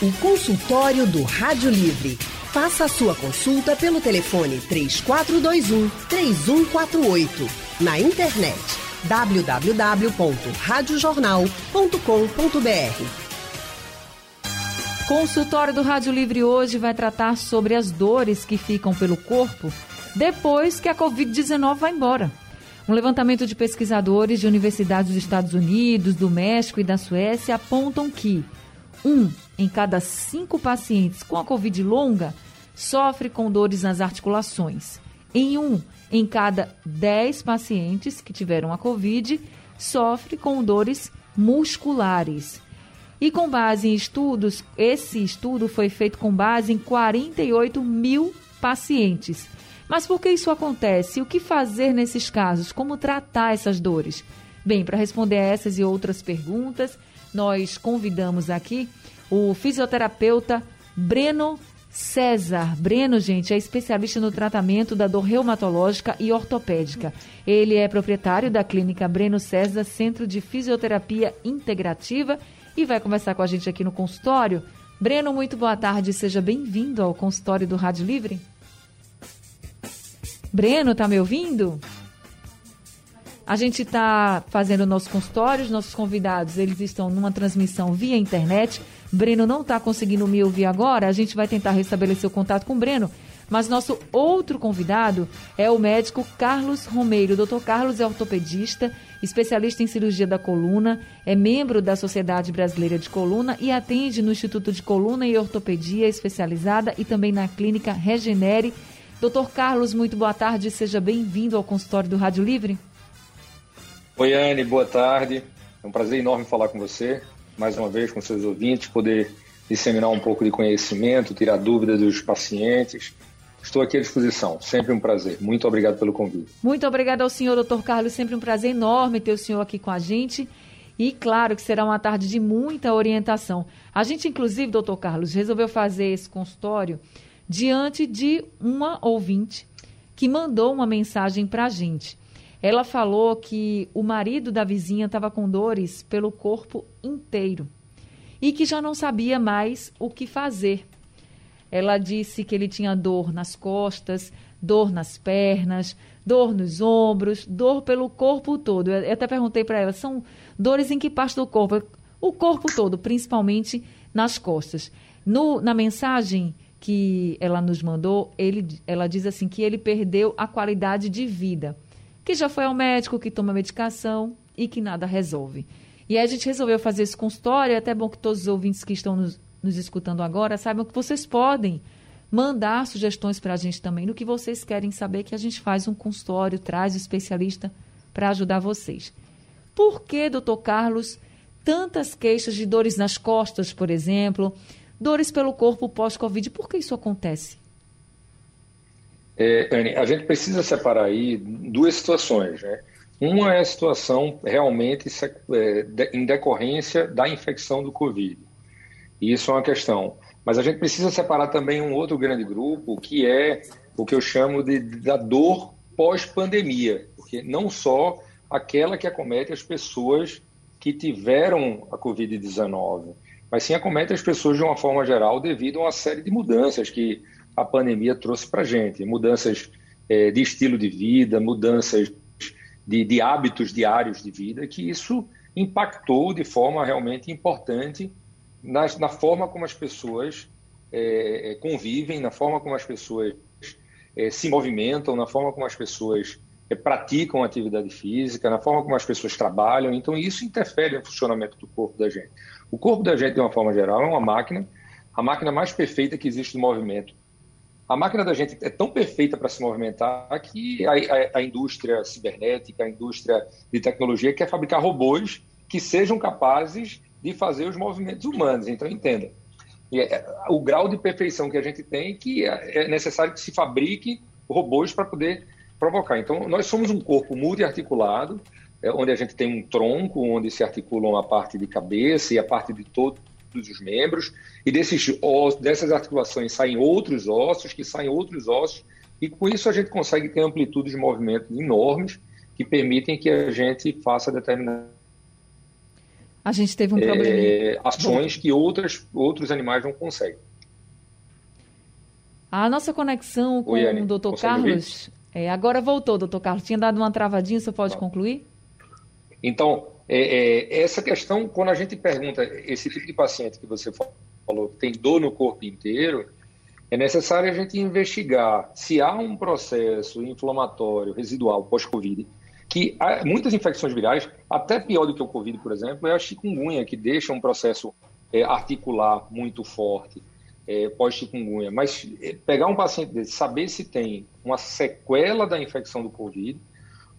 O consultório do Rádio Livre. Faça a sua consulta pelo telefone 3421 3148. Na internet www.radiojornal.com.br. Consultório do Rádio Livre hoje vai tratar sobre as dores que ficam pelo corpo depois que a Covid-19 vai embora. Um levantamento de pesquisadores de universidades dos Estados Unidos, do México e da Suécia apontam que um em cada cinco pacientes com a Covid longa sofre com dores nas articulações. Em um em cada dez pacientes que tiveram a Covid sofre com dores musculares. E com base em estudos, esse estudo foi feito com base em 48 mil pacientes. Mas por que isso acontece? O que fazer nesses casos? Como tratar essas dores? Bem, para responder a essas e outras perguntas, nós convidamos aqui o fisioterapeuta Breno César. Breno, gente, é especialista no tratamento da dor reumatológica e ortopédica. Ele é proprietário da clínica Breno César, Centro de Fisioterapia Integrativa, e vai conversar com a gente aqui no consultório. Breno, muito boa tarde, seja bem-vindo ao consultório do Rádio Livre. Breno, tá me ouvindo? A gente está fazendo o nosso consultório, os nossos convidados, eles estão numa transmissão via internet. Breno não está conseguindo me ouvir agora, a gente vai tentar restabelecer o contato com o Breno. Mas nosso outro convidado é o médico Carlos Romeiro. O doutor Carlos é ortopedista, especialista em cirurgia da coluna, é membro da Sociedade Brasileira de Coluna e atende no Instituto de Coluna e Ortopedia Especializada e também na Clínica Regenere Doutor Carlos, muito boa tarde, seja bem-vindo ao consultório do Rádio Livre. Oi, Anne, boa tarde. É um prazer enorme falar com você, mais uma vez com seus ouvintes, poder disseminar um pouco de conhecimento, tirar dúvidas dos pacientes. Estou aqui à disposição, sempre um prazer. Muito obrigado pelo convite. Muito obrigado ao senhor, doutor Carlos, sempre um prazer enorme ter o senhor aqui com a gente. E claro que será uma tarde de muita orientação. A gente, inclusive, doutor Carlos, resolveu fazer esse consultório diante de uma ouvinte que mandou uma mensagem para a gente. Ela falou que o marido da vizinha estava com dores pelo corpo inteiro e que já não sabia mais o que fazer. Ela disse que ele tinha dor nas costas, dor nas pernas, dor nos ombros, dor pelo corpo todo. Eu até perguntei para ela: são dores em que parte do corpo? O corpo todo, principalmente nas costas. No, na mensagem que ela nos mandou, ele, ela diz assim que ele perdeu a qualidade de vida, que já foi ao médico, que toma medicação e que nada resolve. E aí a gente resolveu fazer esse consultório, é até bom que todos os ouvintes que estão nos, nos escutando agora saibam que vocês podem mandar sugestões para a gente também no que vocês querem saber, que a gente faz um consultório, traz o especialista para ajudar vocês. Por que, doutor Carlos, tantas queixas de dores nas costas, por exemplo, dores pelo corpo pós-Covid. Por que isso acontece? É, Anne, a gente precisa separar aí duas situações. Né? Uma é a situação realmente é, em decorrência da infecção do Covid. Isso é uma questão. Mas a gente precisa separar também um outro grande grupo, que é o que eu chamo de, da dor pós-pandemia. Porque não só aquela que acomete as pessoas que tiveram a Covid-19, mas sim acomete as pessoas de uma forma geral devido a uma série de mudanças que a pandemia trouxe para a gente. Mudanças é, de estilo de vida, mudanças de, de, hábitos diários de vida, que isso impactou de forma realmente importante na, na forma como as pessoas é, é, convivem, na forma como as pessoas é, se movimentam, na forma como as pessoas é, praticam atividade física, na forma como as pessoas trabalham. Então, isso interfere no funcionamento do corpo da gente. O corpo da gente, de uma forma geral, é uma máquina, a máquina mais perfeita que existe no movimento. A máquina da gente é tão perfeita para se movimentar que a, a, a, indústria cibernética, a indústria de tecnologia quer fabricar robôs que sejam capazes de fazer os movimentos humanos. Então, entenda. É, o grau de perfeição que a gente tem que é, é necessário que se fabrique robôs para poder provocar. Então, nós somos um corpo multiarticulado, é, onde a gente tem um tronco, onde se articulam a parte de cabeça e a parte de todos os membros, e desses ossos, dessas articulações saem outros ossos, que saem outros ossos, e com isso a gente consegue ter amplitudes de movimento enormes que permitem que a gente faça determinado. A gente teve um. É, ações que outras, outros animais não conseguem. A nossa conexão com Oi, o doutor Carlos. É, agora voltou, doutor Carlos. Tinha dado uma travadinha, você pode concluir? Então, é, é, essa questão, quando a gente pergunta esse tipo de paciente que você falou, que tem dor no corpo inteiro, é necessário a gente investigar se há um processo inflamatório residual pós-Covid, que muitas infecções virais, até pior do que o Covid, por exemplo, é a chikungunya, que deixa um processo é, articular muito forte é, pós-chikungunya. Mas é, pegar um paciente desse, saber se tem uma sequela da infecção do Covid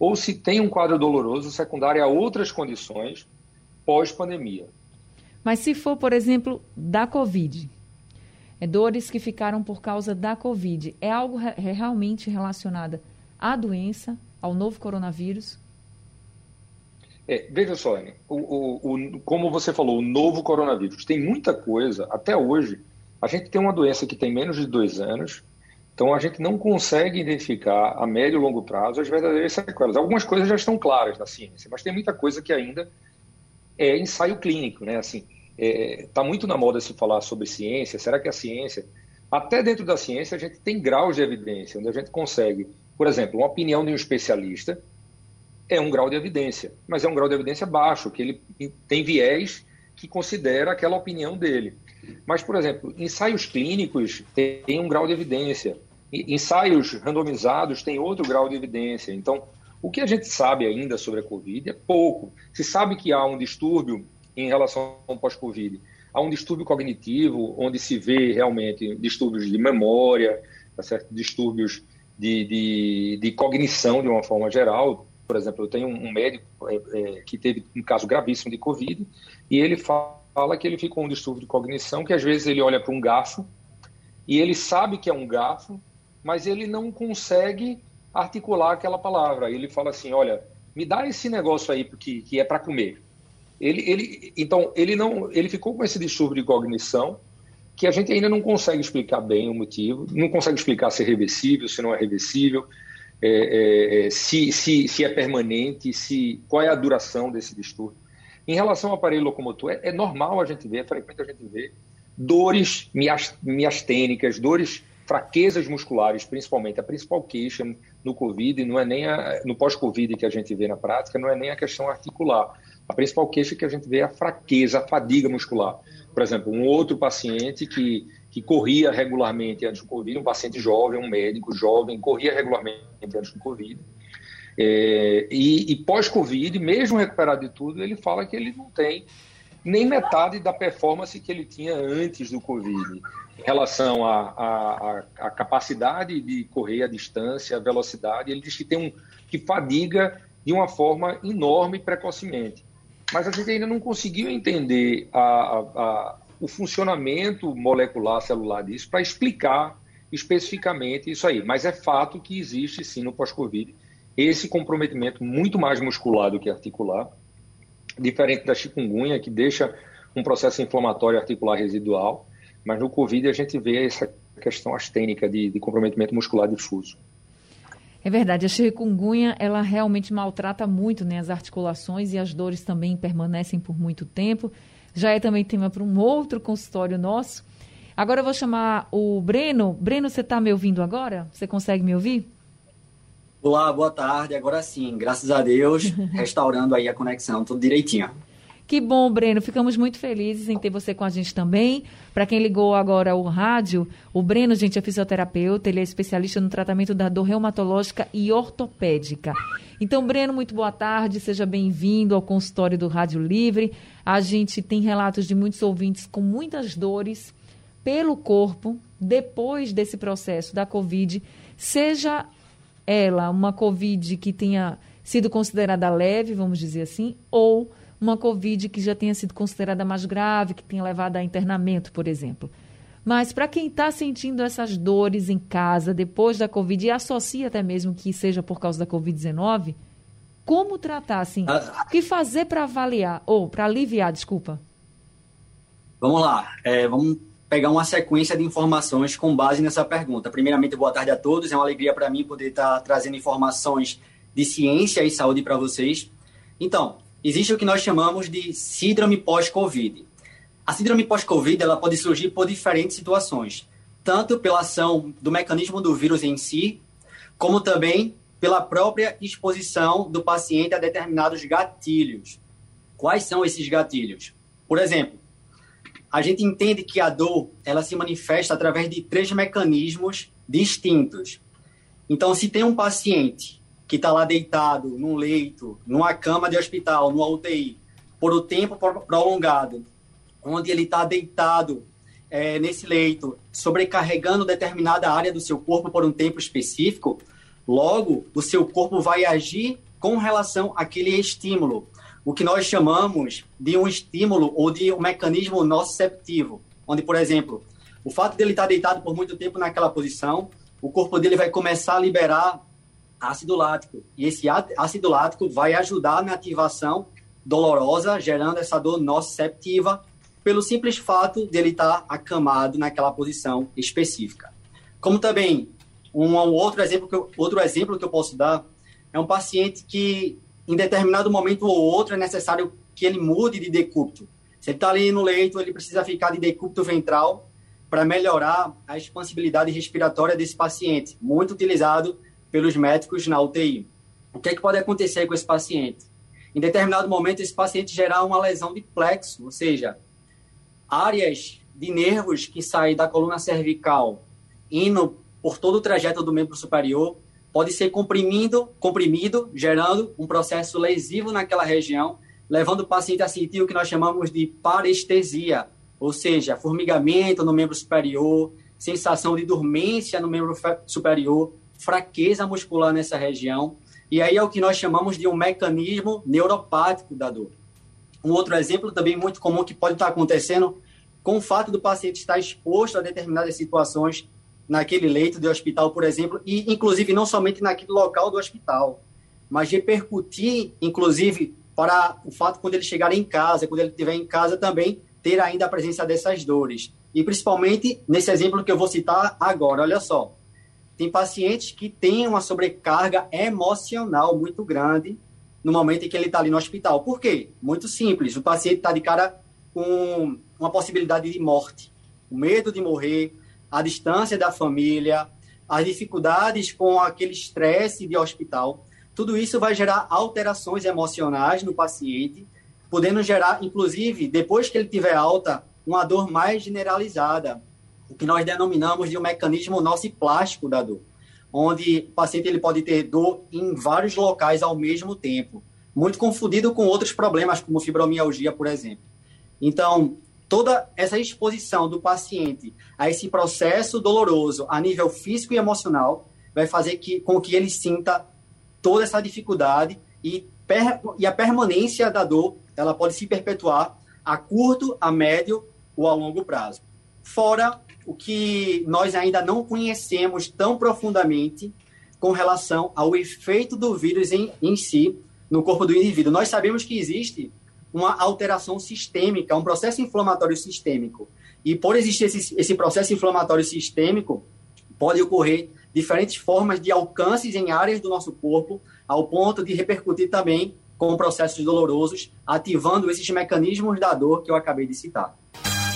ou se tem um quadro doloroso secundário a outras condições pós-pandemia. Mas se for, por exemplo, da Covid, é dores que ficaram por causa da Covid, é algo re realmente relacionado à doença, ao novo coronavírus? É, veja só, Anne, como você falou, o novo coronavírus, tem muita coisa, até hoje, a gente tem uma doença que tem menos de dois anos, então a gente não consegue identificar a médio e longo prazo as verdadeiras sequelas. Algumas coisas já estão claras na ciência, mas tem muita coisa que ainda é ensaio clínico, né? Assim, está é, tá muito na moda se falar sobre ciência. Será que a ciência, até dentro da ciência, a gente tem graus de evidência, onde a gente consegue, por exemplo, uma opinião de um especialista é um grau de evidência, mas é um grau de evidência baixo, que ele tem viés que considera aquela opinião dele. Mas, por exemplo, ensaios clínicos têm um grau de evidência, ensaios randomizados têm outro grau de evidência. Então, o que a gente sabe ainda sobre a Covid é pouco. Se sabe que há um distúrbio em relação ao pós-Covid. Há um distúrbio cognitivo, onde se vê realmente distúrbios de memória, tá certo? distúrbios de, de, de, cognição de uma forma geral. Por exemplo, eu tenho um médico é, é, que teve um caso gravíssimo de Covid e ele fala que ele ficou um distúrbio de cognição, que às vezes ele olha para um garfo e ele sabe que é um garfo, mas ele não consegue articular aquela palavra. Ele fala assim, olha, me dá esse negócio aí que, que é para comer. Ele, ele, então, ele não, ele ficou com esse distúrbio de cognição que a gente ainda não consegue explicar bem o motivo, não consegue explicar se é reversível, se não é reversível, é, é, é, se, se, se é permanente, se qual é a duração desse distúrbio. Em relação ao aparelho locomotor, é, é normal a gente ver, é frequente a gente ver dores miastênicas, dores, fraquezas musculares, principalmente. A principal queixa no Covid, não é nem a, no pós-Covid que a gente vê na prática, não é nem a questão articular a principal queixa que a gente vê é a fraqueza, a fadiga muscular. Por exemplo, um outro paciente que, que corria regularmente antes do Covid, um paciente jovem, um médico jovem, corria regularmente antes do Covid. É, e, e pós-Covid, mesmo recuperado de tudo, ele fala que ele não tem nem metade da performance que ele tinha antes do Covid, em relação à capacidade de correr a distância, a velocidade. Ele diz que tem um que fadiga de uma forma enorme precocemente mas a gente ainda não conseguiu entender a, a, a, o funcionamento molecular celular disso para explicar especificamente isso aí. Mas é fato que existe sim no pós-Covid esse comprometimento muito mais muscular do que articular, diferente da chikungunya, que deixa um processo inflamatório articular residual, mas no Covid a gente vê essa questão astênica de, de comprometimento muscular difuso. É verdade, a chikungunya, ela realmente maltrata muito né, as articulações e as dores também permanecem por muito tempo. Já é também tema para um outro consultório nosso. Agora eu vou chamar o Breno. Breno, você está me ouvindo agora? Você consegue me ouvir? Olá, boa tarde. Agora sim, graças a Deus, restaurando aí a conexão, tudo direitinho. Que bom, Breno. Ficamos muito felizes em ter você com a gente também. Para quem ligou agora o rádio, o Breno, gente, é fisioterapeuta, ele é especialista no tratamento da dor reumatológica e ortopédica. Então, Breno, muito boa tarde, seja bem-vindo ao consultório do Rádio Livre. A gente tem relatos de muitos ouvintes com muitas dores pelo corpo depois desse processo da Covid, seja ela uma Covid que tenha sido considerada leve, vamos dizer assim, ou uma Covid que já tenha sido considerada mais grave, que tenha levado a internamento, por exemplo. Mas para quem está sentindo essas dores em casa depois da Covid e associa até mesmo que seja por causa da Covid-19, como tratar, assim? Ah, o que fazer para avaliar, ou para aliviar, desculpa? Vamos lá, é, vamos pegar uma sequência de informações com base nessa pergunta. Primeiramente, boa tarde a todos, é uma alegria para mim poder estar tá trazendo informações de ciência e saúde para vocês. Então, existe o que nós chamamos de síndrome pós-Covid. A síndrome pós-Covid ela pode surgir por diferentes situações, tanto pela ação do mecanismo do vírus em si, como também pela própria exposição do paciente a determinados gatilhos. Quais são esses gatilhos? Por exemplo, a gente entende que a dor ela se manifesta através de três mecanismos distintos. Então, se tem um paciente que está lá deitado num leito, numa cama de hospital, numa UTI, por um tempo prolongado, onde ele está deitado é, nesse leito, sobrecarregando determinada área do seu corpo por um tempo específico, logo o seu corpo vai agir com relação àquele estímulo, o que nós chamamos de um estímulo ou de um mecanismo nociceptivo, onde, por exemplo, o fato dele estar deitado por muito tempo naquela posição, o corpo dele vai começar a liberar ácido lático, e esse ácido lático vai ajudar na ativação dolorosa, gerando essa dor nociceptiva, pelo simples fato de ele estar acamado naquela posição específica. Como também um outro exemplo que eu, outro exemplo que eu posso dar é um paciente que em determinado momento ou outro é necessário que ele mude de decúbito. Se ele está ali no leito, ele precisa ficar de decúbito ventral para melhorar a expansibilidade respiratória desse paciente, muito utilizado pelos médicos na UTI. O que, é que pode acontecer com esse paciente? Em determinado momento, esse paciente gerar uma lesão de plexo, ou seja, áreas de nervos que saem da coluna cervical indo por todo o trajeto do membro superior pode ser comprimido, comprimido, gerando um processo lesivo naquela região, levando o paciente a sentir o que nós chamamos de parestesia, ou seja, formigamento no membro superior, sensação de dormência no membro superior, fraqueza muscular nessa região, e aí é o que nós chamamos de um mecanismo neuropático da dor. Um outro exemplo também muito comum que pode estar acontecendo com o fato do paciente estar exposto a determinadas situações naquele leito de hospital, por exemplo, e inclusive não somente naquele local do hospital, mas repercutir, inclusive, para o fato quando ele chegar em casa, quando ele estiver em casa também, ter ainda a presença dessas dores. E principalmente nesse exemplo que eu vou citar agora, olha só. Tem pacientes que têm uma sobrecarga emocional muito grande no momento em que ele está ali no hospital. Por quê? Muito simples. O paciente está de cara com uma possibilidade de morte, o medo de morrer, a distância da família, as dificuldades com aquele estresse de hospital. Tudo isso vai gerar alterações emocionais no paciente, podendo gerar, inclusive, depois que ele tiver alta, uma dor mais generalizada, o que nós denominamos de um mecanismo nociplástico da dor onde o paciente ele pode ter dor em vários locais ao mesmo tempo, muito confundido com outros problemas, como fibromialgia, por exemplo. Então, toda essa exposição do paciente a esse processo doloroso a nível físico e emocional vai fazer que, com que ele sinta toda essa dificuldade e, per, e a permanência da dor ela pode se perpetuar a curto, a médio ou a longo prazo. Fora o que nós ainda não conhecemos tão profundamente com relação ao efeito do vírus em, em si no corpo do indivíduo. Nós sabemos que existe uma alteração sistêmica, um processo inflamatório sistêmico. E por existir esse, esse processo inflamatório sistêmico, pode ocorrer diferentes formas de alcances em áreas do nosso corpo, ao ponto de repercutir também com processos dolorosos, ativando esses mecanismos da dor que eu acabei de citar.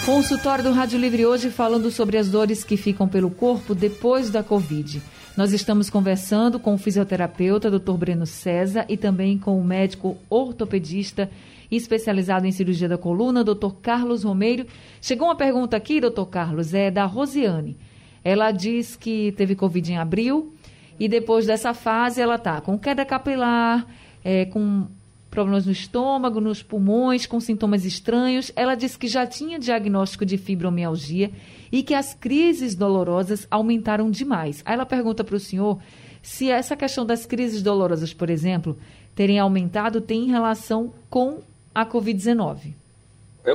Consultório do Rádio Livre hoje falando sobre as dores que ficam pelo corpo depois da Covid. Nós estamos conversando com o fisioterapeuta Dr. Breno César e também com o médico ortopedista especializado em cirurgia da coluna, Dr. Carlos Romeiro. Chegou uma pergunta aqui, Dr. Carlos, é da Rosiane. Ela diz que teve Covid em abril e depois dessa fase ela está com queda capilar, é, com problemas no estômago, nos pulmões, com sintomas estranhos. Ela disse que já tinha diagnóstico de fibromialgia e que as crises dolorosas aumentaram demais. Aí ela pergunta para o senhor se essa questão das crises dolorosas, por exemplo, terem aumentado tem relação com a Covid-19.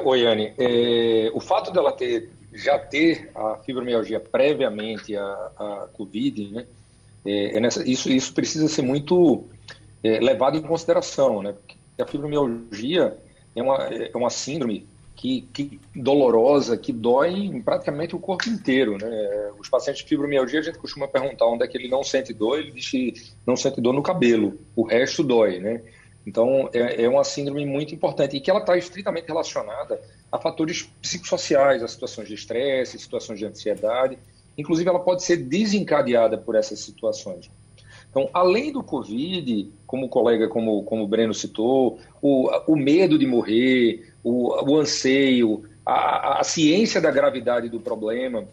Oi, Anne. É, o fato dela ter já ter a fibromialgia previamente à, à Covid, né, é, é nessa, isso, isso precisa ser muito é, levado em consideração, né? Porque a fibromialgia é uma, é uma síndrome que, que, dolorosa, que dói em praticamente o corpo inteiro, né? Os pacientes de fibromialgia, a gente costuma perguntar onde é que ele não sente dor, ele diz que não sente dor no cabelo, o resto dói, né? Então, é, é uma síndrome muito importante e que ela está estritamente relacionada a fatores psicossociais, a situações de estresse, situações de ansiedade. Inclusive, ela pode ser desencadeada por essas situações. Então, além do Covid, como o colega, como, como o Breno citou, o, o medo de morrer, o, o anseio, a, a ciência da gravidade do problema,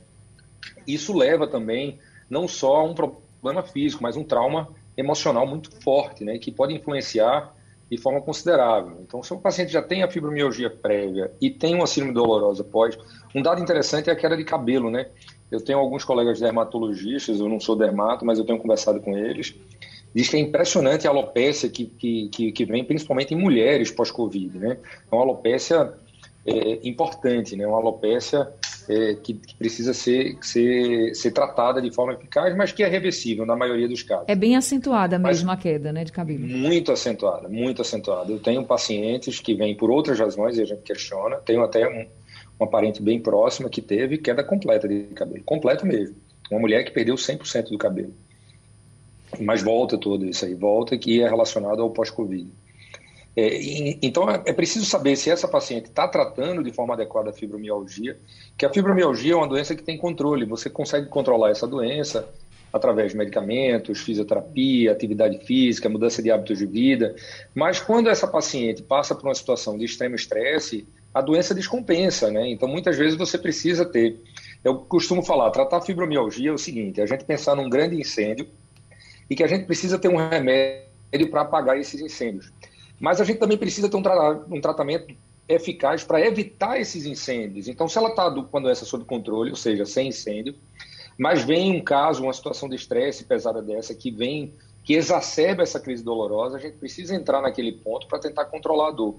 isso leva também não só a um problema físico, mas um trauma emocional muito forte, né, que pode influenciar de forma considerável. Então, se o paciente já tem a fibromialgia prévia e tem uma síndrome dolorosa pós, um dado interessante é a queda de cabelo, né? Eu tenho alguns colegas dermatologistas, eu não sou dermato, mas eu tenho conversado com eles. Diz que é impressionante a alopécia que, que, que vem principalmente em mulheres pós-Covid, né? É uma alopécia é, importante, né? Uma alopécia é, que, que, precisa ser, ser, ser tratada de forma eficaz, mas que é reversível na maioria dos casos. É bem acentuada mesmo mas, a queda né, de cabelo. Muito acentuada, muito acentuada. Eu tenho pacientes que vêm por outras razões e a gente questiona. Tenho até um, uma parente bem próxima que teve queda completa de cabelo, completa mesmo. Uma mulher que perdeu 100% do cabelo. Mas volta tudo isso aí, volta que é relacionado ao pós-Covid. É, então, é, é preciso saber se essa paciente está tratando de forma adequada a fibromialgia, que a fibromialgia é uma doença que tem controle, você consegue controlar essa doença através de medicamentos, fisioterapia, atividade física, mudança de hábitos de vida, mas quando essa paciente passa por uma situação de extremo estresse, a doença descompensa, né? Então, muitas vezes você precisa ter. Eu costumo falar, tratar fibromialgia é o seguinte: a gente pensar num grande incêndio e que a gente precisa ter um remédio para apagar esses incêndios. Mas a gente também precisa ter um, tra um tratamento eficaz para evitar esses incêndios. Então, se ela está com a doença sob controle, ou seja, sem incêndio, mas vem um caso, uma situação de estresse pesada dessa, que vem, que exacerba essa crise dolorosa, a gente precisa entrar naquele ponto para tentar controlar a dor.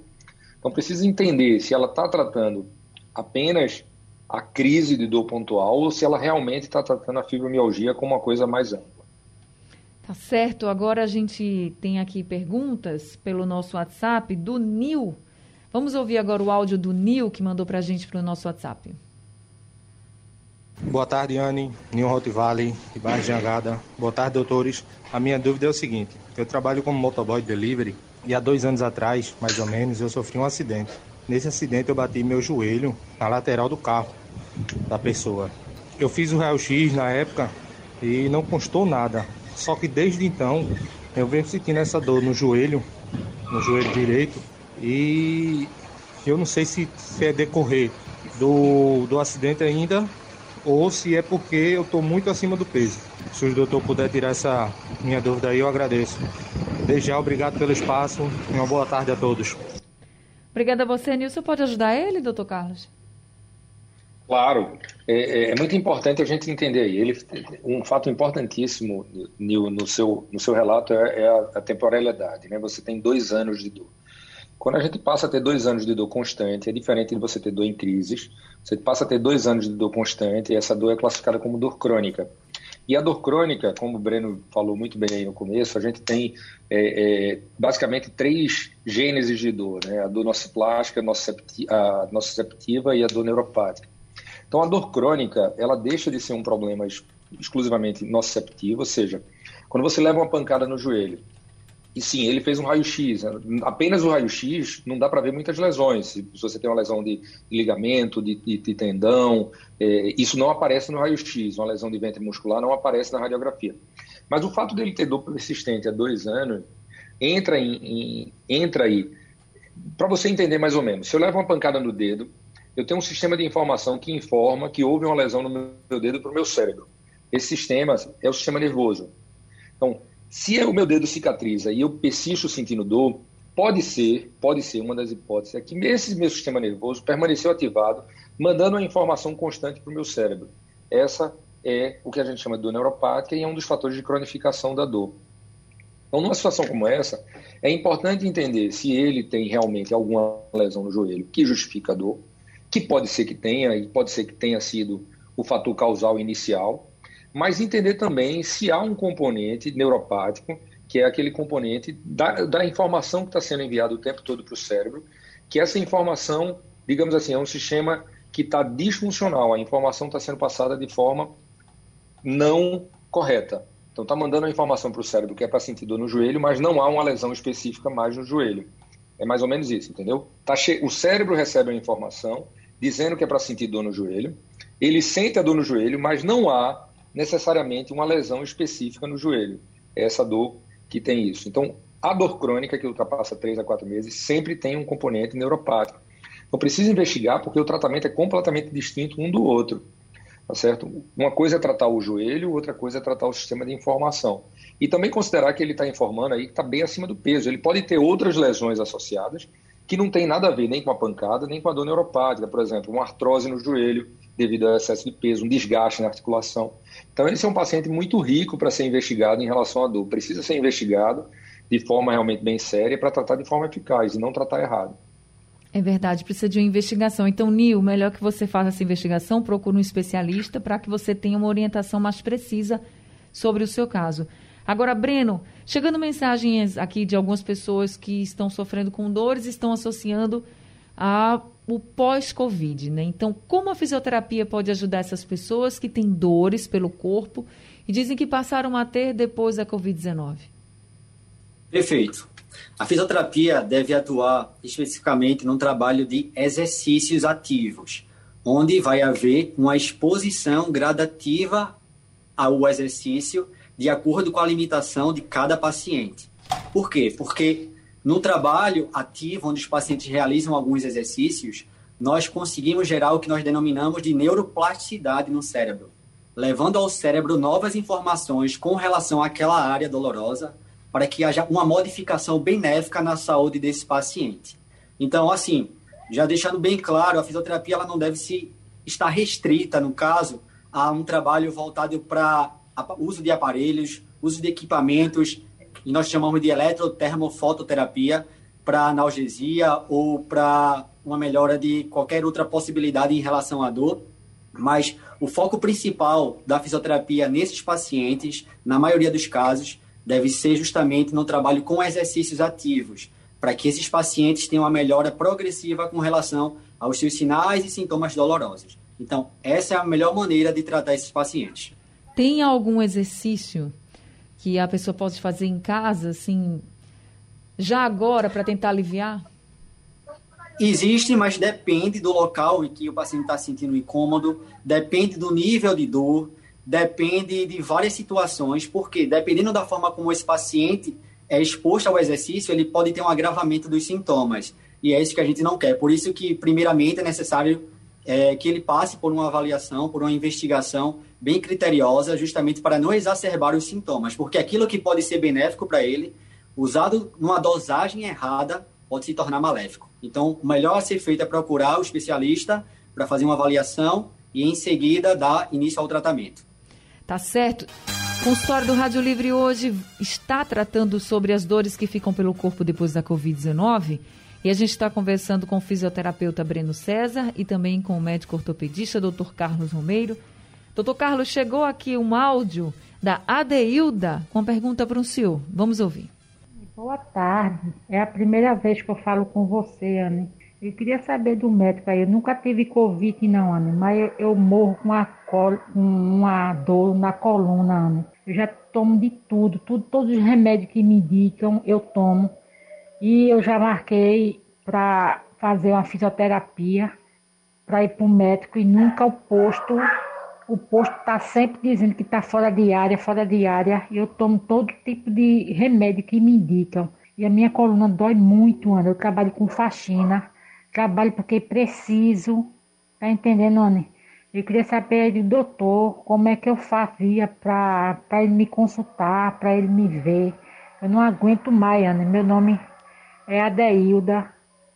Então, precisa entender se ela está tratando apenas a crise de dor pontual ou se ela realmente está tratando a fibromialgia como uma coisa mais ampla. Tá certo. Agora a gente tem aqui perguntas pelo nosso WhatsApp do Nil. Vamos ouvir agora o áudio do Nil que mandou para a gente pelo nosso WhatsApp. Boa tarde, Anne. Nil de Barra de Jangada. Boa tarde, doutores. A minha dúvida é o seguinte: eu trabalho como motoboy delivery e há dois anos atrás, mais ou menos, eu sofri um acidente. Nesse acidente, eu bati meu joelho na lateral do carro da pessoa. Eu fiz o raio-x na época e não constou nada. Só que desde então eu venho sentindo essa dor no joelho, no joelho direito, e eu não sei se, é decorrer do, do acidente ainda ou se é porque eu estou muito acima do peso. Se o doutor puder tirar essa minha dúvida aí, eu agradeço. Desde já, obrigado pelo espaço e uma boa tarde a todos. Obrigada a você, Nilson. Pode ajudar ele, doutor Carlos? Claro, é, é, muito importante a gente entender aí. Ele, um fato importantíssimo, Nil, no seu, no seu relato é, é a, a, temporalidade. Né? Você tem dois anos de dor. Quando a gente passa a ter dois anos de dor constante, é diferente de você ter dor em crises. Você passa a ter dois anos de dor constante e essa dor é classificada como dor crônica. E a dor crônica, como o Breno falou muito bem aí no começo, a gente tem é, é, basicamente três gêneses de dor, né? A dor nociplástica, a nociceptiva e a dor neuropática. Então, a dor crônica, ela deixa de ser um problema exclusivamente nociceptivo, ou seja, quando você leva uma pancada no joelho, e sim, ele fez um raio-x, apenas o raio-x não dá para ver muitas lesões. Se você tem uma lesão de ligamento, de, de, de tendão, é, isso não aparece no raio-x, uma lesão de ventre muscular não aparece na radiografia. Mas o fato dele ter dor persistente há dois anos entra, em, em entra aí. Para você entender mais ou menos, se eu levo uma pancada no dedo, eu tenho um sistema de informação que informa que houve uma lesão no meu dedo para o meu cérebro. Esse sistema é o sistema nervoso. Então, se o meu dedo cicatriza e eu persisto sentindo dor, pode ser, pode ser uma das hipóteses, é que esse meu sistema nervoso permaneceu ativado, mandando uma informação constante para o meu cérebro. Essa é o que a gente chama de dor neuropática e é um dos fatores de cronificação da dor. Então, numa situação como essa, é importante entender se ele tem realmente alguma lesão no joelho que justifica a dor, que pode ser que tenha, e pode ser que tenha sido o fator causal inicial, mas entender também se há um componente neuropático, que é aquele componente da, da informação que está sendo enviada o tempo todo para o cérebro, que essa informação, digamos assim, é um sistema que está disfuncional, a informação está sendo passada de forma não correta. Então está mandando a informação para o cérebro que é para sentir dor no joelho, mas não há uma lesão específica mais no joelho. É mais ou menos isso, entendeu? Tá che... O cérebro recebe a informação dizendo que é para sentir dor no joelho, ele sente a dor no joelho, mas não há necessariamente uma lesão específica no joelho. É essa dor que tem isso. Então, a dor crônica, que ultrapassa 3 a 4 meses, sempre tem um componente neuropático. Então, precisa investigar, porque o tratamento é completamente distinto um do outro. Tá certo? Uma coisa é tratar o joelho, outra coisa é tratar o sistema de informação. E também considerar que ele está informando aí que está bem acima do peso. Ele pode ter outras lesões associadas que não tem nada a ver nem com a pancada, nem com a dor neuropática, por exemplo, uma artrose no joelho devido ao excesso de peso, um desgaste na articulação. Então, esse é um paciente muito rico para ser investigado em relação à dor. Precisa ser investigado de forma realmente bem séria para tratar de forma eficaz e não tratar errado. É verdade, precisa de uma investigação. Então, Nil, melhor que você faça essa investigação, procure um especialista para que você tenha uma orientação mais precisa sobre o seu caso. Agora, Breno, chegando mensagens aqui de algumas pessoas que estão sofrendo com dores e estão associando a o pós-Covid, né? Então, como a fisioterapia pode ajudar essas pessoas que têm dores pelo corpo e dizem que passaram a ter depois da Covid-19? Perfeito. A fisioterapia deve atuar especificamente no trabalho de exercícios ativos, onde vai haver uma exposição gradativa ao exercício de acordo com a limitação de cada paciente. Por quê? Porque no trabalho ativo, onde os pacientes realizam alguns exercícios, nós conseguimos gerar o que nós denominamos de neuroplasticidade no cérebro, levando ao cérebro novas informações com relação àquela área dolorosa para que haja uma modificação benéfica na saúde desse paciente. Então, assim, já deixando bem claro, a fisioterapia ela não deve se estar restrita, no caso, a um trabalho voltado para uso de aparelhos, uso de equipamentos, e nós chamamos de eletrotermofototerapia para analgesia ou para uma melhora de qualquer outra possibilidade em relação à dor. Mas o foco principal da fisioterapia nesses pacientes, na maioria dos casos, deve ser justamente no trabalho com exercícios ativos, para que esses pacientes tenham uma melhora progressiva com relação aos seus sinais e sintomas dolorosos. Então, essa é a melhor maneira de tratar esses pacientes. Tem algum exercício que a pessoa pode fazer em casa, assim, já agora, para tentar aliviar? Existe, mas depende do local em que o paciente está sentindo incômodo, depende do nível de dor, depende de várias situações, porque dependendo da forma como esse paciente é exposto ao exercício, ele pode ter um agravamento dos sintomas. E é isso que a gente não quer. Por isso que, primeiramente, é necessário é, que ele passe por uma avaliação, por uma investigação bem criteriosa, justamente para não exacerbar os sintomas. Porque aquilo que pode ser benéfico para ele, usado numa dosagem errada, pode se tornar maléfico. Então, o melhor a ser feito é procurar o especialista para fazer uma avaliação e, em seguida, dar início ao tratamento. Tá certo? O consultório do Rádio Livre hoje está tratando sobre as dores que ficam pelo corpo depois da Covid-19. E a gente está conversando com o fisioterapeuta Breno César e também com o médico ortopedista, doutor Carlos Romeiro. Doutor Carlos, chegou aqui um áudio da Adeilda com pergunta para o senhor. Vamos ouvir. Boa tarde. É a primeira vez que eu falo com você, Anne. Eu queria saber do médico aí. Eu nunca tive Covid, não, Ana, mas eu, eu morro com uma, col uma dor na coluna, Ana. Eu já tomo de tudo, tudo, todos os remédios que me indicam, eu tomo. E eu já marquei para fazer uma fisioterapia, para ir para o médico e nunca o posto. O posto está sempre dizendo que está fora de área, fora de área. E eu tomo todo tipo de remédio que me indicam. E a minha coluna dói muito, Ana. Eu trabalho com faxina Trabalho porque preciso. Tá entendendo, Anne? Eu queria saber do doutor como é que eu fazia para ele me consultar, para ele me ver. Eu não aguento mais, Ana. Meu nome é Adeilda.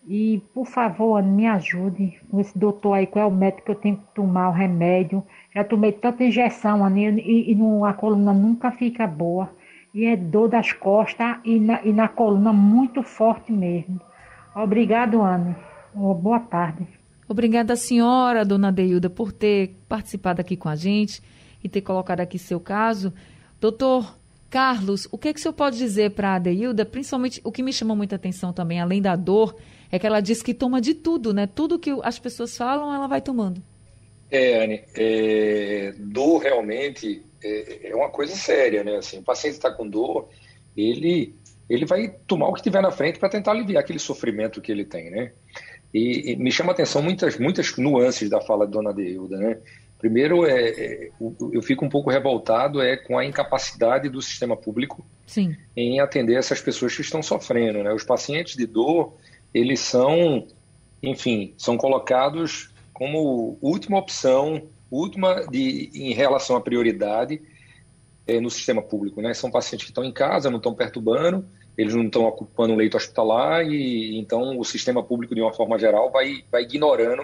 E, por favor, me ajude com esse doutor aí, qual é o médico que eu tenho que tomar o remédio. Já tomei tanta injeção, Ana, e, e a coluna nunca fica boa. E é dor das costas e na, e na coluna muito forte mesmo. Obrigado, Ana. Boa tarde. Obrigada, senhora, dona Deilda, por ter participado aqui com a gente e ter colocado aqui seu caso. Doutor Carlos, o que, é que o senhor pode dizer para a Deilda? Principalmente, o que me chamou muita atenção também, além da dor, é que ela diz que toma de tudo, né? Tudo que as pessoas falam, ela vai tomando. É, Anne, é, dor realmente é, é uma coisa séria, né? Assim, o paciente está com dor, ele, ele vai tomar o que tiver na frente para tentar aliviar aquele sofrimento que ele tem, né? E, e, me chama a atenção muitas, muitas nuances da fala de Dona Deilda, né? Primeiro, é, é, eu fico um pouco revoltado é com a incapacidade do sistema público Sim. em atender essas pessoas que estão sofrendo. Né? Os pacientes de dor, eles são, enfim, são colocados como última opção, última de, em relação à prioridade é, no sistema público. Né? São pacientes que estão em casa, não estão perturbando, eles não estão ocupando um leito hospitalar e então o sistema público, de uma forma geral, vai, vai ignorando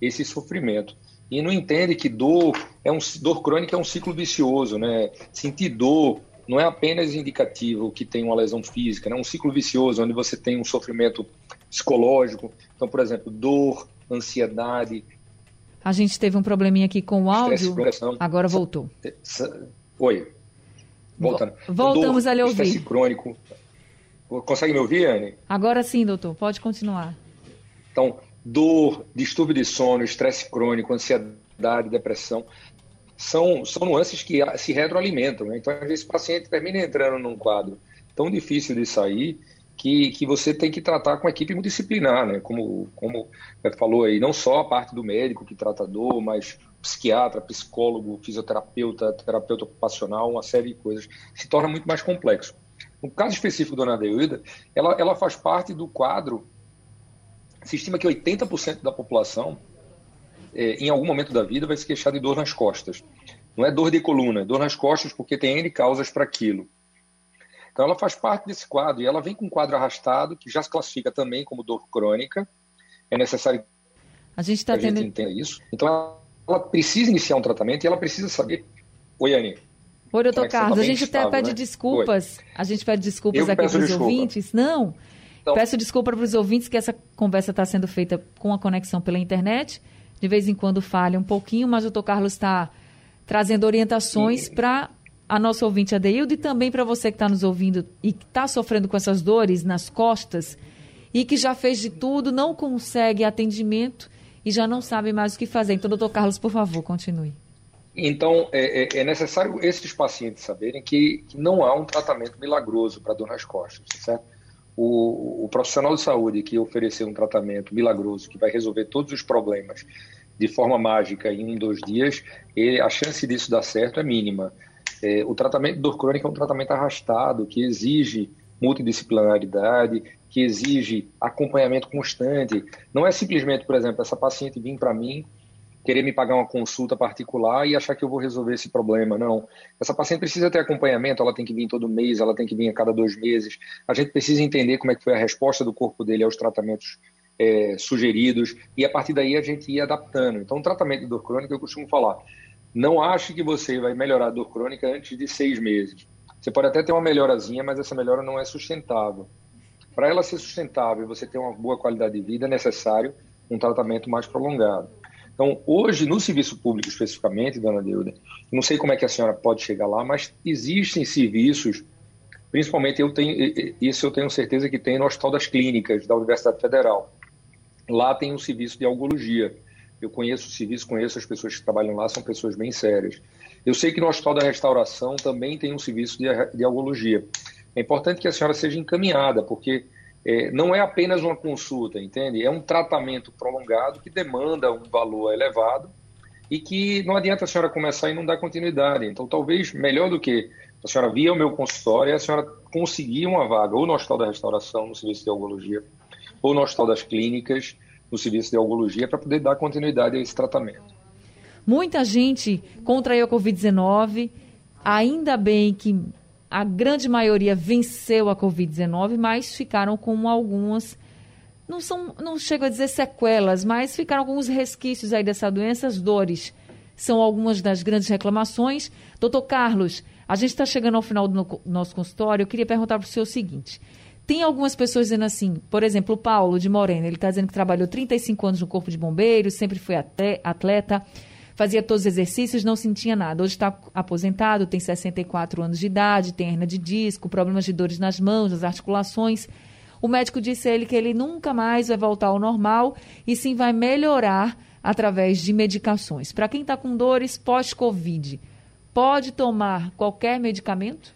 esse sofrimento e não entende que dor é um dor crônica é um ciclo vicioso, né? Sentir dor não é apenas indicativo que tem uma lesão física, né? é um ciclo vicioso onde você tem um sofrimento psicológico. Então, por exemplo, dor, ansiedade. A gente teve um probleminha aqui com o áudio. Agora voltou. Oi. Voltando. Voltamos dor, a lhe ouvir. Estresse crônico. Consegue me ouvir, Anne? Agora sim, doutor. Pode continuar. Então, dor, distúrbio de sono, estresse crônico, ansiedade, depressão, são, são nuances que se retroalimentam. Né? Então, às vezes, o paciente termina entrando num quadro tão difícil de sair que, que você tem que tratar com a equipe multidisciplinar, né? como, como falou aí, não só a parte do médico que trata dor, mas psiquiatra, psicólogo, fisioterapeuta, terapeuta ocupacional, uma série de coisas. Se torna muito mais complexo. No caso específico da Dona Adeilda, ela, ela faz parte do quadro se estima que 80% da população, é, em algum momento da vida, vai se queixar de dor nas costas. Não é dor de coluna, é dor nas costas porque tem N causas para aquilo. Então, ela faz parte desse quadro e ela vem com um quadro arrastado, que já se classifica também como dor crônica. É necessário a gente está tendo... gente entenda isso. Então, ela, ela, precisa iniciar um tratamento e ela precisa saber. Oi, Anny. Oi, doutor é Carlos. a gente até pede né? desculpas. Oi. A gente pede desculpas Eu aqui para os ouvintes. Não. Então, Peço desculpa para os ouvintes que essa conversa está sendo feita com a conexão pela internet. De vez em quando falha um pouquinho, mas o doutor Carlos está trazendo orientações para a nossa ouvinte Adeildo e também para você que está nos ouvindo e que está sofrendo com essas dores nas costas e que já fez de tudo, não consegue atendimento e já não sabe mais o que fazer. Então, doutor Carlos, por favor, continue. Então, é, é, é necessário esses pacientes saberem que, que não há um tratamento milagroso para dor nas costas, certo? O, o profissional de saúde que oferecer um tratamento milagroso que vai resolver todos os problemas de forma mágica em um, dois dias, ele, a chance disso dar certo é mínima. É, o tratamento de dor crônica é um tratamento arrastado, que exige multidisciplinaridade, que exige acompanhamento constante. Não é simplesmente, por exemplo, essa paciente vir para mim querer me pagar uma consulta particular e achar que eu vou resolver esse problema. Não. Essa paciente precisa ter acompanhamento, ela tem que vir todo mês, ela tem que vir a cada dois meses. A gente precisa entender como é que foi a resposta do corpo dele aos tratamentos é, sugeridos e a partir daí a gente ia adaptando. Então, o tratamento de dor crônica, eu costumo falar, não ache que você vai melhorar a dor crônica antes de seis meses. Você pode até ter uma melhorazinha, mas essa melhora não é sustentável. Para ela ser sustentável e você ter uma boa qualidade de vida, é necessário um tratamento mais prolongado. Então, hoje, no serviço público especificamente, dona Deuda, não sei como é que a senhora pode chegar lá, mas existem serviços, principalmente eu tenho, isso eu tenho certeza que tem no Hospital das Clínicas da Universidade Federal. Lá tem um serviço de algologia. Eu conheço o serviço, conheço as pessoas que trabalham lá, são pessoas bem sérias. Eu sei que no Hospital da Restauração também tem um serviço de, de algologia. É importante que a senhora seja encaminhada, porque é, não é apenas uma consulta, entende? É um tratamento prolongado que demanda um valor elevado e que não adianta a senhora começar e não dar continuidade. Então, talvez melhor do que a senhora vir ao meu consultório e a senhora conseguir uma vaga ou no Hospital da Restauração, no serviço de algologia, ou no Hospital das Clínicas, no serviço de algologia, para poder dar continuidade a esse tratamento. Muita gente contraiu a Covid-19, ainda bem que a grande maioria venceu a Covid-19, mas ficaram com algumas, não são, não chego a dizer sequelas, mas ficaram alguns resquícios aí dessa doença, as dores. São algumas das grandes reclamações. Doutor Carlos, a gente está chegando ao final do nosso consultório. Eu queria perguntar para o senhor o seguinte: tem algumas pessoas dizendo assim, por exemplo, o Paulo de Morena, ele está dizendo que trabalhou 35 anos no Corpo de Bombeiros, sempre foi atleta fazia todos os exercícios, não sentia nada. Hoje está aposentado, tem 64 anos de idade, tem hernia de disco, problemas de dores nas mãos, nas articulações. O médico disse a ele que ele nunca mais vai voltar ao normal e sim vai melhorar através de medicações. Para quem está com dores pós-Covid, pode tomar qualquer medicamento?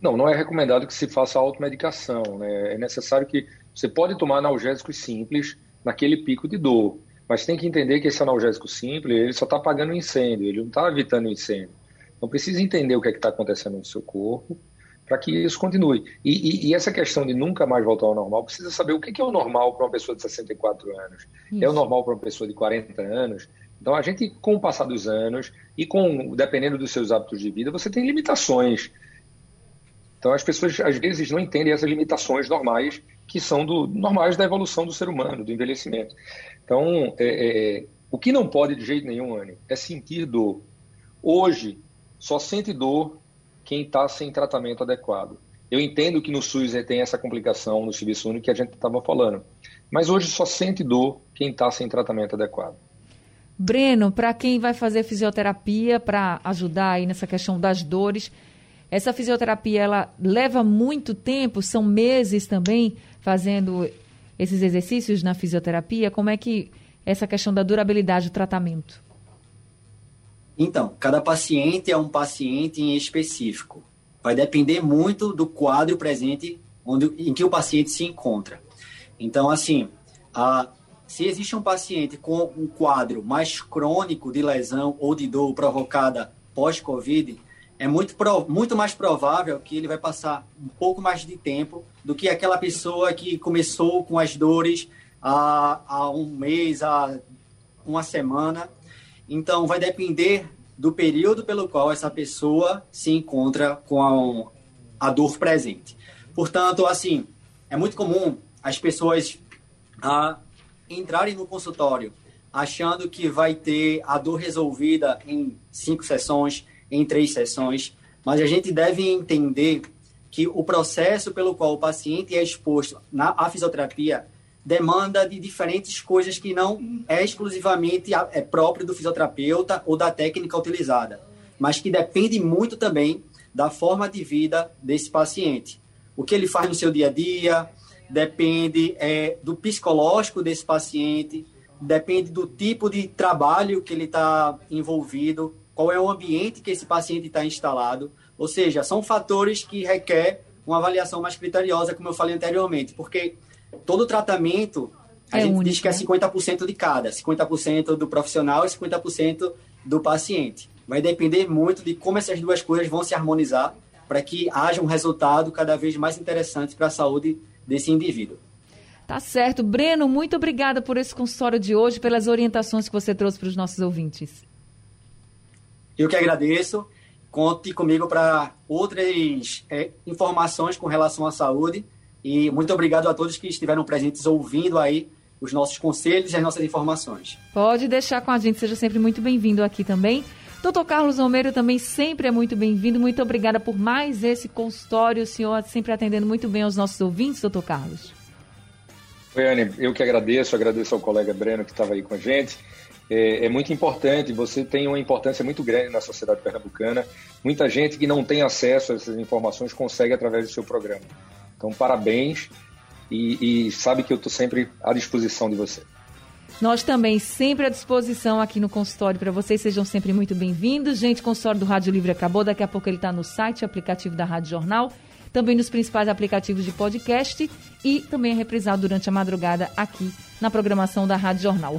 Não, não é recomendado que se faça automedicação. Né? É necessário que você pode tomar analgésicos simples naquele pico de dor, mas tem que entender que esse analgésico simples ele só está apagando o incêndio, ele não está evitando o incêndio. Então precisa entender o que é está acontecendo no seu corpo para que isso continue. E, e, e, essa questão de nunca mais voltar ao normal, precisa saber o que é o normal para uma pessoa de 64 anos, isso. é o normal para uma pessoa de 40 anos. Então a gente, com o passar dos anos e com dependendo dos seus hábitos de vida, você tem limitações. Então as pessoas às vezes não entendem essas limitações normais que são do, normais da evolução do ser humano, do envelhecimento. Então é, é, o que não pode de jeito nenhum, Anne, é sentir dor. Hoje só sente dor quem está sem tratamento adequado. Eu entendo que no SUS tem essa complicação no serviço único que a gente estava falando, mas hoje só sente dor quem está sem tratamento adequado. Breno, para quem vai fazer fisioterapia para ajudar aí nessa questão das dores, essa fisioterapia ela leva muito tempo, são meses também fazendo esses exercícios na fisioterapia. Como é que essa questão da durabilidade do tratamento? Então, cada paciente é um paciente em específico. Vai depender muito do quadro presente onde, em que o paciente se encontra. Então, assim, a, se existe um paciente com um quadro mais crônico de lesão ou de dor provocada pós-Covid, é muito, muito mais provável que ele vai passar um pouco mais de tempo do que aquela pessoa que começou com as dores há, há um mês, há uma semana então, vai depender do período pelo qual essa pessoa se encontra com a, a dor presente. Portanto, assim, é muito comum as pessoas a entrarem no consultório achando que vai ter a dor resolvida em cinco sessões, em três sessões, mas a gente deve entender que o processo pelo qual o paciente é exposto na à fisioterapia demanda de diferentes coisas que não é exclusivamente é próprio do fisioterapeuta ou da técnica utilizada, mas que depende muito também da forma de vida desse paciente. O que ele faz no seu dia a dia depende é, do psicológico desse paciente, depende do tipo de trabalho que ele está envolvido, qual é o ambiente que esse paciente está instalado. Ou seja, são fatores que requer uma avaliação mais criteriosa, como eu falei anteriormente, porque todo tratamento, a é gente único, diz que é 50% né? de cada, 50% do profissional e 50% do paciente. Vai depender muito de como essas duas coisas vão se harmonizar para que haja um resultado cada vez mais interessante para a saúde desse indivíduo. Tá certo. Breno, muito obrigada por esse consultório de hoje, pelas orientações que você trouxe para os nossos ouvintes. Eu que agradeço. Conte comigo para outras é, informações com relação à saúde e muito obrigado a todos que estiveram presentes ouvindo aí os nossos conselhos e as nossas informações. Pode deixar com a gente, seja sempre muito bem-vindo aqui também. Doutor Carlos Almeida também sempre é muito bem-vindo. Muito obrigada por mais esse consultório. O senhor sempre atendendo muito bem aos nossos ouvintes, doutor Carlos. Oi, Anne, eu que agradeço, agradeço ao colega Breno que estava aí com a gente. É, é, muito importante, você tem uma importância muito grande na sociedade pernambucana. Muita gente que não tem acesso a essas informações consegue através do seu programa. Então, parabéns e, e sabe que eu estou sempre à disposição de você. Nós também sempre à disposição aqui no consultório para vocês. Sejam sempre muito bem-vindos. Gente, o consultório do Rádio Livre acabou. Daqui a pouco ele está no site, aplicativo da Rádio Jornal, também nos principais aplicativos de podcast e também é reprisado durante a madrugada aqui na programação da Rádio Jornal.